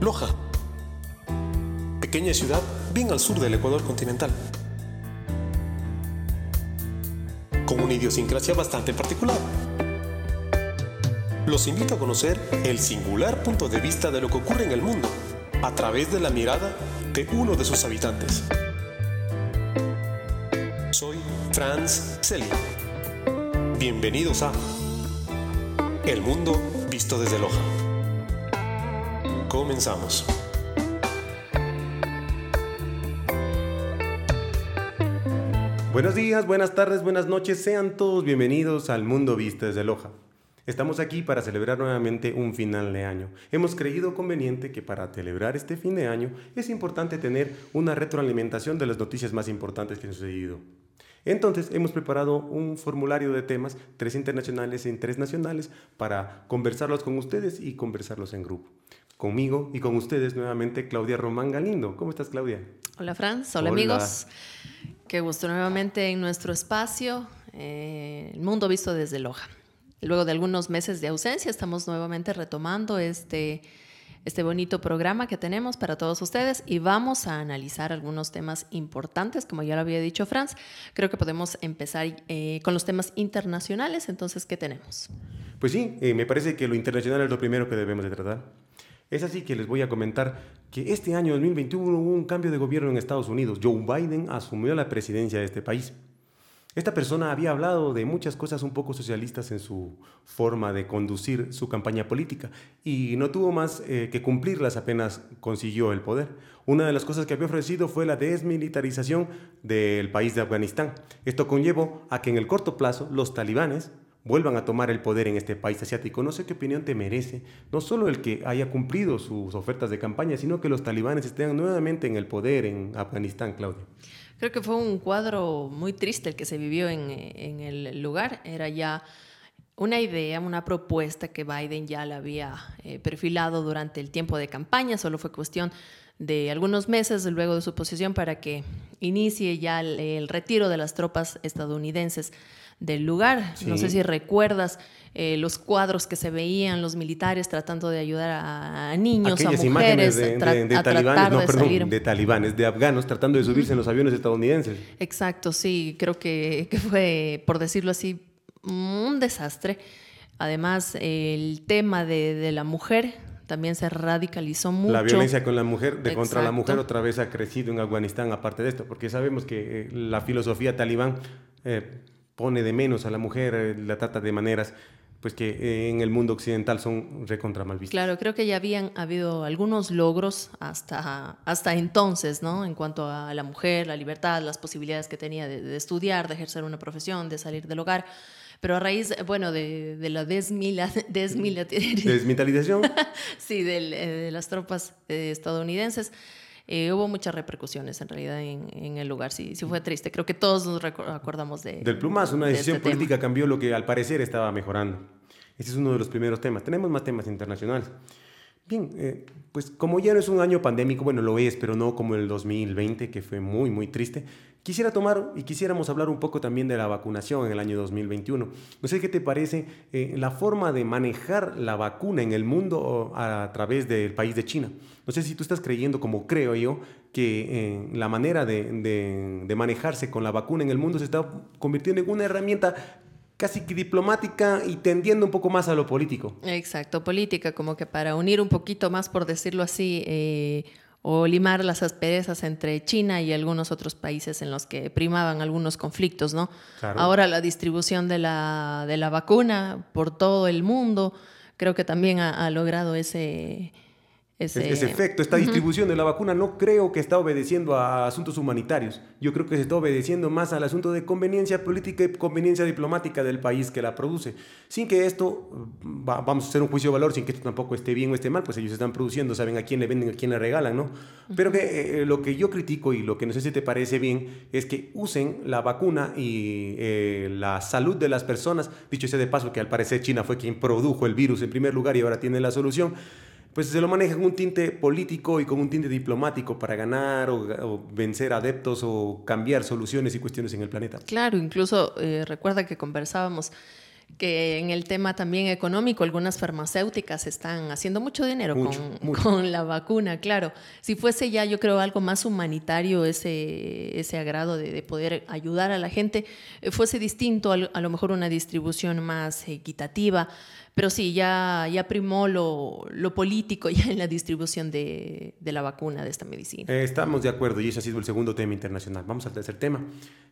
Loja, pequeña ciudad bien al sur del Ecuador continental, con una idiosincrasia bastante particular. Los invito a conocer el singular punto de vista de lo que ocurre en el mundo a través de la mirada de uno de sus habitantes. Soy Franz Selly. Bienvenidos a El Mundo Visto desde Loja. Comenzamos. Buenos días, buenas tardes, buenas noches, sean todos bienvenidos al Mundo Visto desde Loja. Estamos aquí para celebrar nuevamente un final de año. Hemos creído conveniente que para celebrar este fin de año es importante tener una retroalimentación de las noticias más importantes que han sucedido. Entonces hemos preparado un formulario de temas, tres internacionales y tres nacionales, para conversarlos con ustedes y conversarlos en grupo. Conmigo y con ustedes nuevamente Claudia Román Galindo. ¿Cómo estás Claudia? Hola Franz, hola, amigos. Qué gusto nuevamente en nuestro espacio, eh, el mundo visto desde Loja. Luego de algunos meses de ausencia estamos nuevamente retomando este este bonito programa que tenemos para todos ustedes y vamos a analizar algunos temas importantes, como ya lo había dicho Franz. Creo que podemos empezar eh, con los temas internacionales. Entonces, ¿qué tenemos? Pues sí, eh, me parece que lo internacional es lo primero que debemos de tratar. Es así que les voy a comentar que este año 2021 hubo un cambio de gobierno en Estados Unidos. Joe Biden asumió la presidencia de este país. Esta persona había hablado de muchas cosas un poco socialistas en su forma de conducir su campaña política y no tuvo más eh, que cumplirlas apenas consiguió el poder. Una de las cosas que había ofrecido fue la desmilitarización del país de Afganistán. Esto conllevó a que en el corto plazo los talibanes vuelvan a tomar el poder en este país asiático. No sé qué opinión te merece, no solo el que haya cumplido sus ofertas de campaña, sino que los talibanes estén nuevamente en el poder en Afganistán, Claudia. Creo que fue un cuadro muy triste el que se vivió en, en el lugar. Era ya una idea, una propuesta que Biden ya la había eh, perfilado durante el tiempo de campaña, solo fue cuestión de algunos meses luego de su posición para que inicie ya el retiro de las tropas estadounidenses del lugar. No sé si recuerdas eh, los cuadros que se veían, los militares tratando de ayudar a, niños, a mujeres, de, de, talibanes, no, perdón, de talibanes, de afganos, tratando de subirse en los aviones estadounidenses. Exacto, sí, creo que, que fue, por decirlo así, un desastre. Además, el tema de, la mujer también se radicalizó mucho. La violencia con la mujer, de contra la mujer otra vez ha crecido en Afganistán, aparte de esto, porque sabemos que eh, la filosofía talibán eh, pone de menos a la mujer, eh, la trata de maneras pues que eh, en el mundo occidental son recontra mal vistas. Claro, creo que ya habían habido algunos logros hasta, hasta entonces, ¿no? En cuanto a la mujer, la libertad, las posibilidades que tenía de, estudiar, de ejercer una profesión, de salir del hogar. Pero a raíz, bueno, de, de la desmila, desmilitarización. sí, de, de las tropas estadounidenses. Eh, hubo muchas repercusiones en realidad en, el lugar. Sí, sí fue triste. Creo que todos nos acordamos de. Del plumazo, una decisión este política cambió lo que al parecer estaba mejorando. Ese es uno de los primeros temas. Tenemos más temas internacionales. Bien, eh, pues como ya no es un año pandémico, bueno, lo es, pero no como el 2020, que fue muy, muy triste. Quisiera tomar y quisiéramos hablar un poco también de la vacunación en el año 2021. No sé qué te parece eh, la forma de manejar la vacuna en el mundo a través del país de China. No sé si tú estás creyendo, como creo yo, que eh, la manera de, de manejarse con la vacuna en el mundo se está convirtiendo en una herramienta casi que diplomática y tendiendo un poco más a lo político. Exacto, política, como que para unir un poquito más, por decirlo así, eh, o limar las asperezas entre China y algunos otros países en los que primaban algunos conflictos, ¿no? Ahora la distribución de la, de la vacuna por todo el mundo creo que también ha logrado ese ese, efecto, esta distribución de la vacuna no creo que está obedeciendo a asuntos humanitarios. Yo creo que se está obedeciendo más al asunto de conveniencia política y conveniencia diplomática del país que la produce. Sin que esto, vamos a hacer un juicio de valor, sin que esto tampoco esté bien o esté mal, pues ellos están produciendo, saben a quién le venden, a quién le regalan, ¿no? Pero que eh, lo que yo critico y lo que no sé si te parece bien es que usen la vacuna y eh, la salud de las personas, dicho sea de paso que al parecer China fue quien produjo el virus en primer lugar y ahora tiene la solución pues se lo maneja con un tinte político y con un tinte diplomático para ganar o, vencer adeptos o cambiar soluciones y cuestiones en el planeta. Claro, incluso eh, recuerda que conversábamos que en el tema también económico, algunas farmacéuticas están haciendo mucho dinero con, con, la vacuna, claro. Si fuese ya, yo creo, algo más humanitario ese, ese agrado de, poder ayudar a la gente, eh, fuese distinto, a, lo mejor una distribución más equitativa. Pero sí, ya, ya primó lo, lo político ya en la distribución de, de, la vacuna, de esta medicina. Eh, estamos de acuerdo y ese ha sido el segundo tema internacional. Vamos al tercer tema,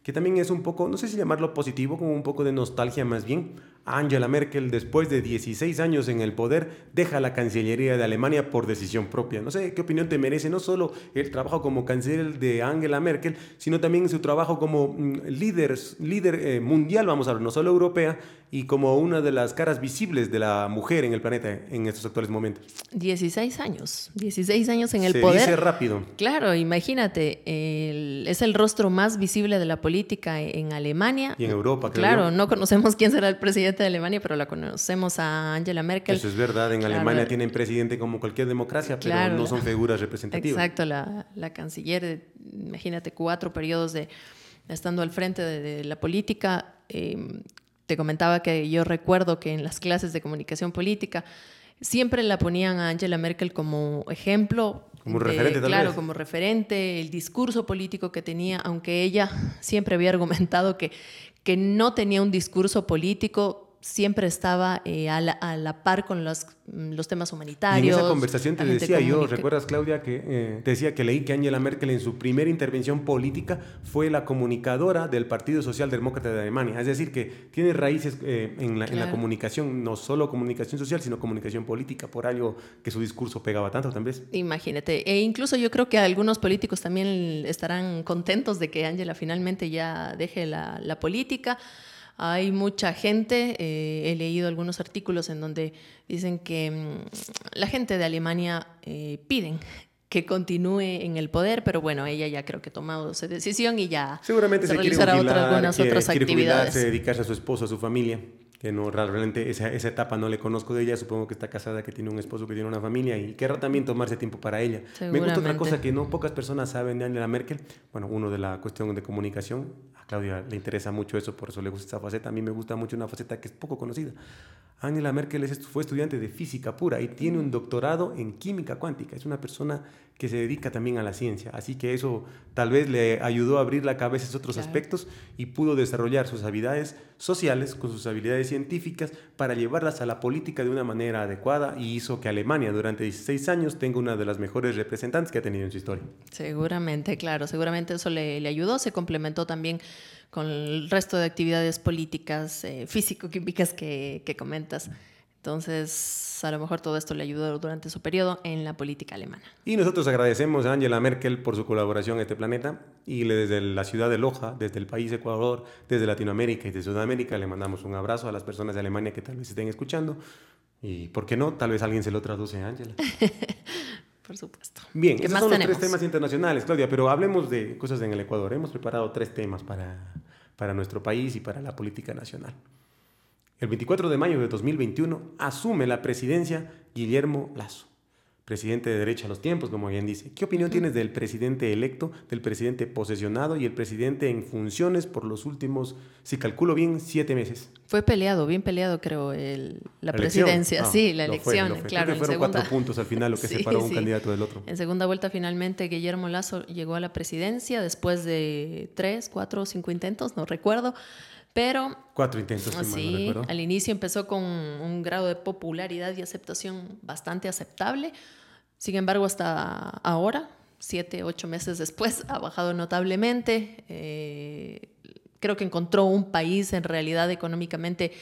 que también es un poco, no sé si llamarlo positivo, como un poco de nostalgia más bien. Angela Merkel, después de 16 años en el poder, deja la Cancillería de Alemania por decisión propia. No sé qué opinión te merece no solo el trabajo como canciller de Angela Merkel, sino también su trabajo como mm, líder, líder eh, mundial, vamos a ver, no solo europea, y como una de las caras visibles de la mujer en el planeta en estos actuales momentos. 16 años, 16 años en el poder. Se dice rápido. Claro, imagínate, es el rostro más visible de la política en Alemania. Y en Europa, creo Claro, no conocemos quién será el presidente de Alemania, pero la conocemos a Angela Merkel. Eso es verdad, en Alemania tienen presidente como cualquier democracia, pero no son figuras representativas. Exacto, la, la canciller, imagínate, cuatro periodos de estando al frente de, la política. Eh, te comentaba que yo recuerdo que en las clases de comunicación política siempre la ponían a Angela Merkel como ejemplo. Como referente, Claro, como referente, el discurso político que tenía, aunque ella siempre había argumentado que, que no tenía un discurso político siempre estaba eh, a, la, par con los, mm, los, temas humanitarios. Y en esa conversación te decía yo, ¿recuerdas Claudia que eh, te decía que leí que Angela Merkel en su primera intervención política fue la comunicadora del Partido Socialdemócrata de Alemania? Es decir, que tiene raíces eh, en, la, en, la, comunicación, no solo comunicación social, sino comunicación política, por algo que su discurso pegaba tanto también. Imagínate, e incluso yo creo que algunos políticos también estarán contentos de que Angela finalmente ya deje la, la política. Hay mucha gente, eh, he leído algunos artículos en donde dicen que mm, la gente de Alemania eh, piden que continúe en el poder, pero bueno, ella ya creo que ha tomado esa decisión y ya seguramente se, realizará algunas otras actividades. dedicarse a su esposo, a su familia que no realmente esa, esa, etapa no le conozco de ella, supongo que está casada, que tiene un esposo, que tiene una familia y querrá también tomarse tiempo para ella. Me gusta otra cosa que no pocas personas saben de Angela Merkel, bueno, uno de la cuestión de comunicación, Claudia le interesa mucho eso, por eso le gusta esa faceta, a mí me gusta mucho una faceta que es poco conocida. Angela Merkel es, fue estudiante de física pura y tiene un doctorado en química cuántica, es una persona que se dedica también a la ciencia. Así que eso tal vez le ayudó a abrir la cabeza a otros aspectos y pudo desarrollar sus habilidades sociales con sus habilidades científicas para llevarlas a la política de una manera adecuada y hizo que Alemania durante 16 años tenga una de las mejores representantes que ha tenido en su historia. Seguramente, claro, seguramente eso le, ayudó, se complementó también con el resto de actividades políticas, eh, físico-químicas que, que comentas. Entonces, a lo mejor todo esto le ayudó durante su periodo en la política alemana. Y nosotros agradecemos a Angela Merkel por su colaboración en este planeta y desde la ciudad de Loja, desde el país Ecuador, desde Latinoamérica y desde Sudamérica le mandamos un abrazo a las personas de Alemania que tal vez estén escuchando. Y, ¿por qué no? Tal vez alguien se lo traduce a Angela. por supuesto. Bien, esos son los tres temas internacionales, Claudia, pero hablemos de cosas en el Ecuador. Hemos preparado tres temas para, para nuestro país y para la política nacional. El 24 de mayo de 2021 asume la presidencia Guillermo Lazo, presidente de derecha a los tiempos, como bien dice. ¿Qué opinión tienes del presidente electo, del presidente posesionado y el presidente en funciones por los últimos, si calculo bien, siete meses? Fue peleado, bien peleado creo, la, presidencia, ah, sí, la elección, claro. fueron cuatro puntos al final lo que separó un candidato del otro. En segunda vuelta finalmente Guillermo Lazo llegó a la presidencia después de tres, cuatro, cinco intentos, no recuerdo. Pero... Cuatro intentos, sí, al inicio empezó con un grado de popularidad y aceptación bastante aceptable. Sin embargo, hasta ahora, siete, ocho meses después, ha bajado notablemente. Eh, creo que encontró un país en realidad económicamente...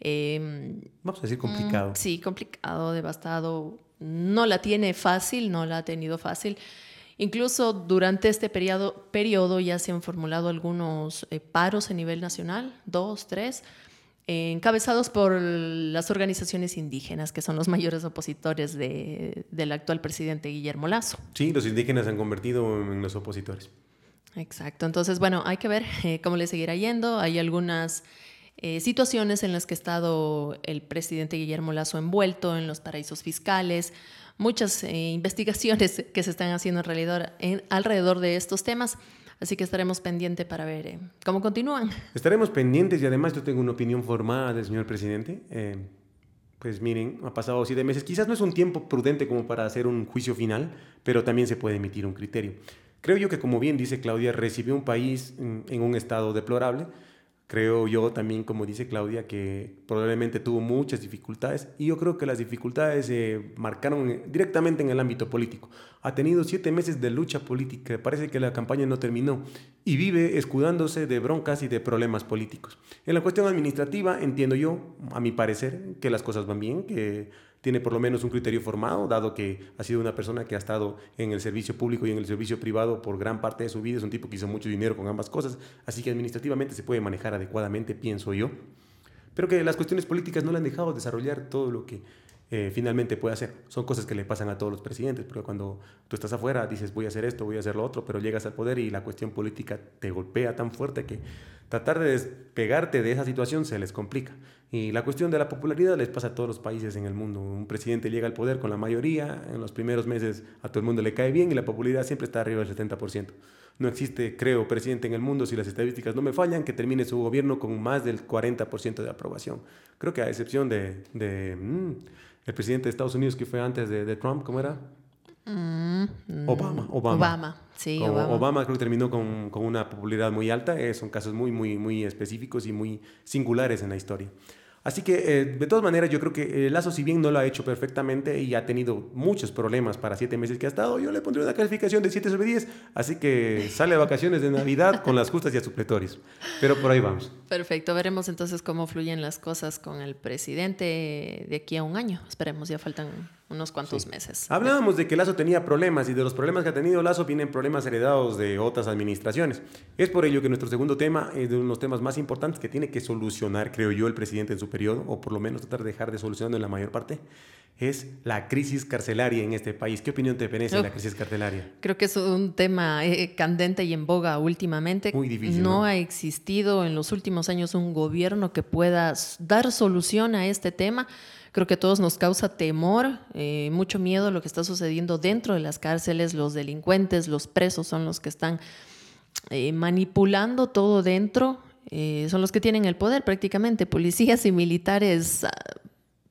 Em, Vamos a decir complicado. Mm, sí, complicado, devastado. No la tiene fácil, no la ha tenido fácil. Incluso durante este periodo, periodo ya se han formulado algunos eh, paros a nivel nacional, dos, tres, encabezados por las organizaciones indígenas, que son los mayores opositores del actual presidente Guillermo Lazo. Sí, los indígenas se han convertido en los opositores. Exacto, entonces bueno, hay que ver eh, cómo le seguirá yendo. Hay algunas eh, situaciones en las que ha estado el presidente Guillermo Lazo envuelto en los paraísos fiscales, muchas eh, investigaciones que se están haciendo en realidad en, alrededor de estos temas. Así que estaremos pendientes para ver eh, cómo continúan. Estaremos pendientes y además yo tengo una opinión formada del señor presidente. Eh, pues miren, ha pasado siete meses. Quizás no es un tiempo prudente como para hacer un juicio final, pero también se puede emitir un criterio. Creo yo que, como bien dice Claudia, recibió un país en un estado deplorable Creo yo también, como dice Claudia, que probablemente tuvo muchas dificultades y yo creo que las dificultades se marcaron directamente en el ámbito político. Ha tenido siete meses de lucha política, parece que la campaña no terminó y vive escudándose de broncas y de problemas políticos. En la cuestión administrativa, entiendo yo, a mi parecer, que las cosas van bien, que tiene por lo menos un criterio formado, dado que ha sido una persona que ha estado en el servicio público y en el servicio privado por gran parte de su vida, es un tipo que hizo mucho dinero con ambas cosas, así que administrativamente se puede manejar adecuadamente, pienso yo, pero que las cuestiones políticas no le han dejado desarrollar todo lo que eh, finalmente puede hacer. Son cosas que le pasan a todos los presidentes, porque cuando tú estás afuera dices voy a hacer esto, voy a hacer lo otro, pero llegas al poder y la cuestión política te golpea tan fuerte que tratar de despegarte de esa situación se les complica. Y la cuestión de la popularidad les pasa a todos los países en el mundo. Un presidente llega al poder con la mayoría, en los primeros meses a todo el mundo le cae bien y la popularidad siempre está arriba del 70%. No existe, creo, presidente en el mundo, si las estadísticas no me fallan, que termine su gobierno con más del 40% de aprobación. Creo que a excepción de... de mm, el presidente de Estados Unidos que fue antes de, Trump, ¿cómo era? Mm, Obama, Obama. Obama, sí, Obama. Obama creo que terminó con, con, una popularidad muy alta. Eh, son casos muy, muy, muy específicos y muy singulares en la historia. Así que, eh, de todas maneras, yo creo que Lazo, si bien no lo ha hecho perfectamente y ha tenido muchos problemas para siete meses que ha estado, yo le pondría una calificación de 7 sobre 10. Así que sale de vacaciones de Navidad con las justas y a supletorios. Pero por ahí vamos. Perfecto. Veremos entonces cómo fluyen las cosas con el presidente de aquí a un año. Esperemos, ya faltan unos cuantos meses. Hablábamos de que Lazo tenía problemas y de los problemas que ha tenido Lazo vienen problemas heredados de otras administraciones. Es por ello que nuestro segundo tema es de uno de los temas más importantes que tiene que solucionar, creo yo, el presidente en su periodo, o por lo menos tratar de dejar de solucionarlo en la mayor parte, es la crisis carcelaria en este país. ¿Qué opinión te merece la crisis carcelaria? Creo que es un tema eh, candente y en boga últimamente. Muy difícil. No, ha existido en los últimos años un gobierno que pueda dar solución a este tema. Creo que a todos nos causa temor, eh, mucho miedo lo que está sucediendo dentro de las cárceles. Los delincuentes, los presos son los que están eh, manipulando todo dentro. Eh, son los que tienen el poder prácticamente. Policías y militares ah,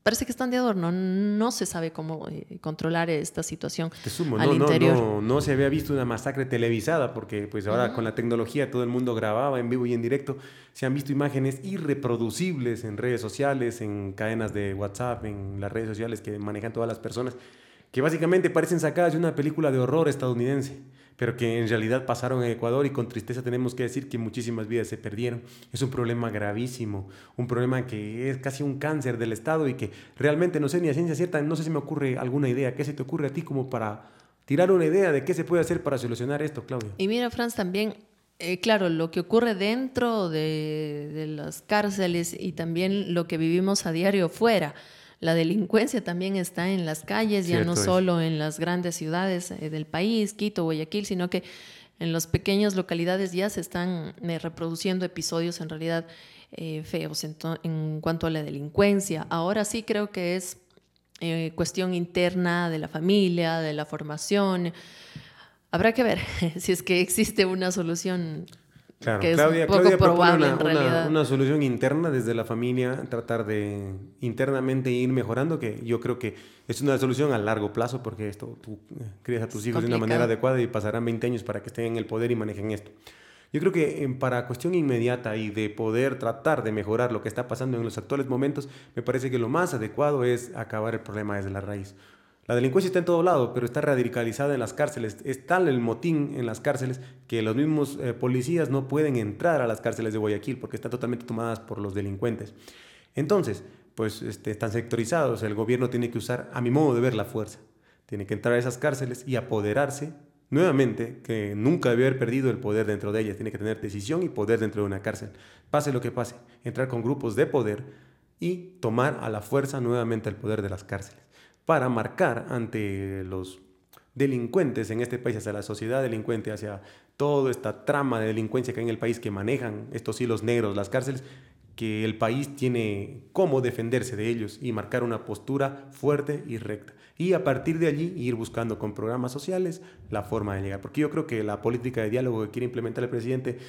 parece que están de adorno. No se sabe cómo eh, controlar esta situación al no, interior. No, no, se había visto una masacre televisada porque pues ahora con la tecnología todo el mundo grababa en vivo y en directo. Se han visto imágenes irreproducibles en redes sociales, en cadenas de WhatsApp, en las redes sociales que manejan todas las personas, que básicamente parecen sacadas de una película de horror estadounidense pero que en realidad pasaron en Ecuador y con tristeza tenemos que decir que muchísimas vidas se perdieron. Es un problema gravísimo, un problema que es casi un cáncer del Estado y que realmente no sé ni a ciencia cierta, no sé si me ocurre alguna idea, ¿qué se te ocurre a ti como para tirar una idea de qué se puede hacer para solucionar esto, Claudia? Y mira, Franz, también eh, claro, lo que ocurre dentro de, de, las cárceles y también lo que vivimos a diario fuera la delincuencia también está en las calles, ya no solo en las grandes ciudades eh, del país, Quito, Guayaquil, sino que en las pequeñas localidades ya se están eh, reproduciendo episodios en realidad eh, feos en, cuanto a la delincuencia. Ahora sí creo que es cuestión interna de la familia, de la formación. Habrá que ver si es que existe una solución Claro, Claudia, Claudia propone una, una, solución interna desde la familia, tratar de internamente ir mejorando, que yo creo que es una solución a largo plazo, porque esto tú eh, crías a tus hijos de una manera adecuada y pasarán 20 años para que estén en el poder y manejen esto. Yo creo que para cuestión inmediata y de poder tratar de mejorar lo que está pasando en los actuales momentos, me parece que lo más adecuado es acabar el problema desde la raíz. La delincuencia está en todo lado, pero está radicalizada en las cárceles. Es tal el motín en las cárceles que los mismos eh, policías no pueden entrar a las cárceles de Guayaquil porque están totalmente tomadas por los delincuentes. Entonces, pues este, están sectorizados. El gobierno tiene que usar, a mi modo de ver, la fuerza. Tiene que entrar a esas cárceles y apoderarse nuevamente, que nunca debe haber perdido el poder dentro de ellas. Tiene que tener decisión y poder dentro de una cárcel. Pase lo que pase, entrar con grupos de poder y tomar a la fuerza nuevamente el poder de las cárceles para marcar ante los delincuentes en este país, hacia la sociedad delincuente, hacia toda esta trama de delincuencia que hay en el país que manejan estos hilos negros, las cárceles, que el país tiene cómo defenderse de ellos y marcar una postura fuerte y recta. Y a partir de allí ir buscando con programas sociales la forma de llegar. Porque yo creo que la política de diálogo que quiere implementar el presidente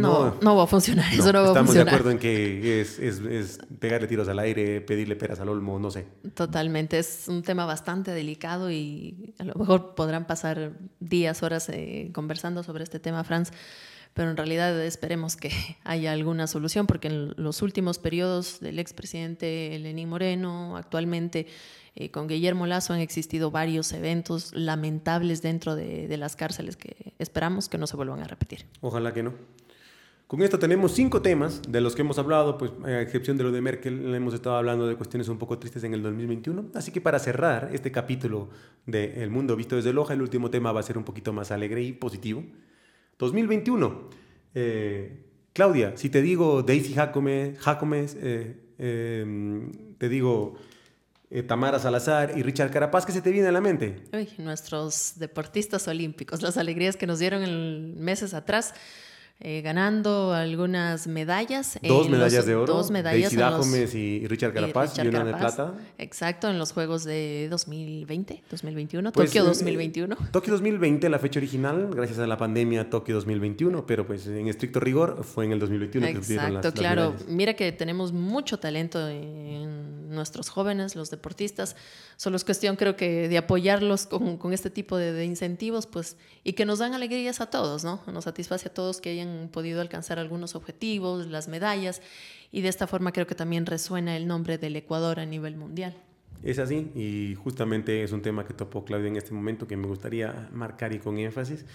no, no, va a funcionar. Eso no va estamos a funcionar. de acuerdo en que es, es, es, pegarle tiros al aire, pedirle peras al olmo, no sé. Totalmente. Es un tema bastante delicado y a lo mejor podrán pasar días, horas eh, conversando sobre este tema, Franz. Pero en realidad esperemos que haya alguna solución, porque en los últimos periodos del expresidente Lenín Moreno, actualmente eh, con Guillermo Lazo han existido varios eventos lamentables dentro de, de las cárceles que esperamos que no se vuelvan a repetir. Ojalá que no. Con esto tenemos cinco temas de los que hemos hablado, pues a excepción de lo de Merkel, hemos estado hablando de cuestiones un poco tristes en el 2021. Así que para cerrar este capítulo de El mundo visto desde Loja, el último tema va a ser un poquito más alegre y positivo. 2021. Eh, Claudia, si te digo Daisy Jacome, Jacomes, eh, eh, te digo eh, Tamara Salazar y Richard Carapaz, ¿qué se te viene a la mente? Nuestros deportistas olímpicos, las alegrías que nos dieron en meses atrás eh, ganando algunas medallas. Dos medallas los, de oro. Dos medallas. Daisy Gómez y Richard Carapaz, y, Richard y una de plata. Exacto, en los Juegos de 2020, 2021, pues, Tokio 2021. Eh, Tokio 2020, la fecha original, gracias a la pandemia, Tokio 2021, pero pues en estricto rigor fue en el 2021 Exacto, que las, claro. Mira que tenemos mucho talento en nuestros jóvenes, los deportistas. Solo es cuestión, creo que, de apoyarlos con, con este tipo de, de incentivos, pues, y que nos dan alegrías a todos, ¿no? Nos satisface a todos que hayan podido alcanzar algunos objetivos, las medallas, y de esta forma creo que también resuena el nombre del Ecuador a nivel mundial. Es así, y justamente es un tema que topó Claudia en este momento que me gustaría marcar y con énfasis,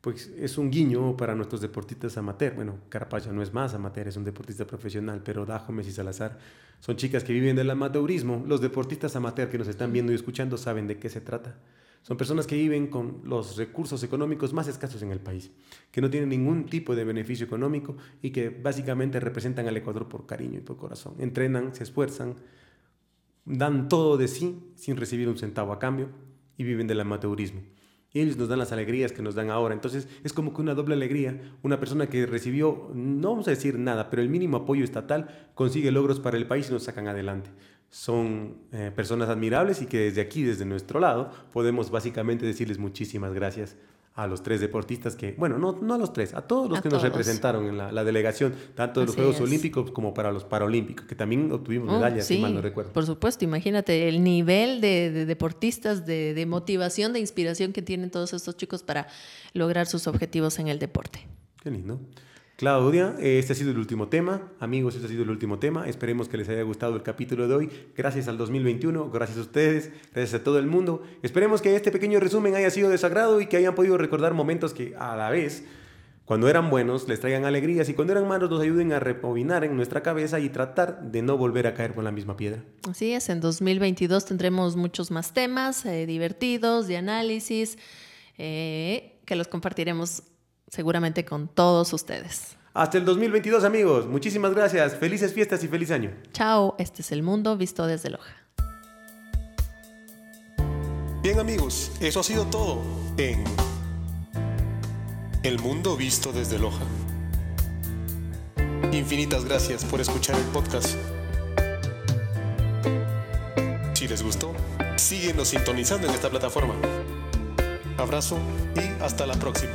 pues es un guiño para nuestros deportistas amateur. Bueno, Carapaz no es más amateur, es un deportista profesional, pero Dajomes y Salazar son chicas que viven del amateurismo. Los deportistas amateur que nos están viendo y escuchando saben de qué se trata. Son personas que viven con los recursos económicos más escasos en el país, que no tienen ningún tipo de beneficio económico y que básicamente representan al Ecuador por cariño y por corazón. Entrenan, se esfuerzan, dan todo de sí sin recibir un centavo a cambio y viven del amateurismo. Y ellos nos dan las alegrías que nos dan ahora. Entonces es como que una doble alegría. Una persona que recibió, no vamos a decir nada, pero el mínimo apoyo estatal consigue logros para el país y nos sacan adelante son eh, personas admirables y que desde aquí, desde nuestro lado, podemos básicamente decirles muchísimas gracias a los tres deportistas que, bueno, no, no a los tres, a todos los A que nos representaron en la, la delegación, tanto de los Así Juegos es. Olímpicos como para los Paralímpicos, que también obtuvimos Oh, medallas, si sí, mal no recuerdo. Por supuesto, imagínate el nivel de, de deportistas, de, de motivación, de inspiración que tienen todos estos chicos para lograr sus objetivos en el deporte. Qué lindo. Claudia, este ha sido el último tema. Amigos, este ha sido el último tema. Esperemos que les haya gustado el capítulo de hoy. Gracias al 2021, gracias a ustedes, gracias a todo el mundo. Esperemos que este pequeño resumen haya sido de su agrado y que hayan podido recordar momentos que a la vez, cuando eran buenos, les traigan alegrías y cuando eran malos nos ayuden a rebobinar en nuestra cabeza y tratar de no volver a caer por la misma piedra. Así es, en 2022 tendremos muchos más temas eh, divertidos, de análisis, eh, que los compartiremos seguramente con todos ustedes. Hasta el 2022, amigos. Muchísimas gracias. Felices fiestas y feliz año. Chao, este es el mundo visto desde Loja. Bien amigos, eso ha sido todo en El Mundo Visto desde Loja. Infinitas gracias por escuchar el podcast. Si les gustó, síguenos sintonizando en esta plataforma. Abrazo y hasta la próxima.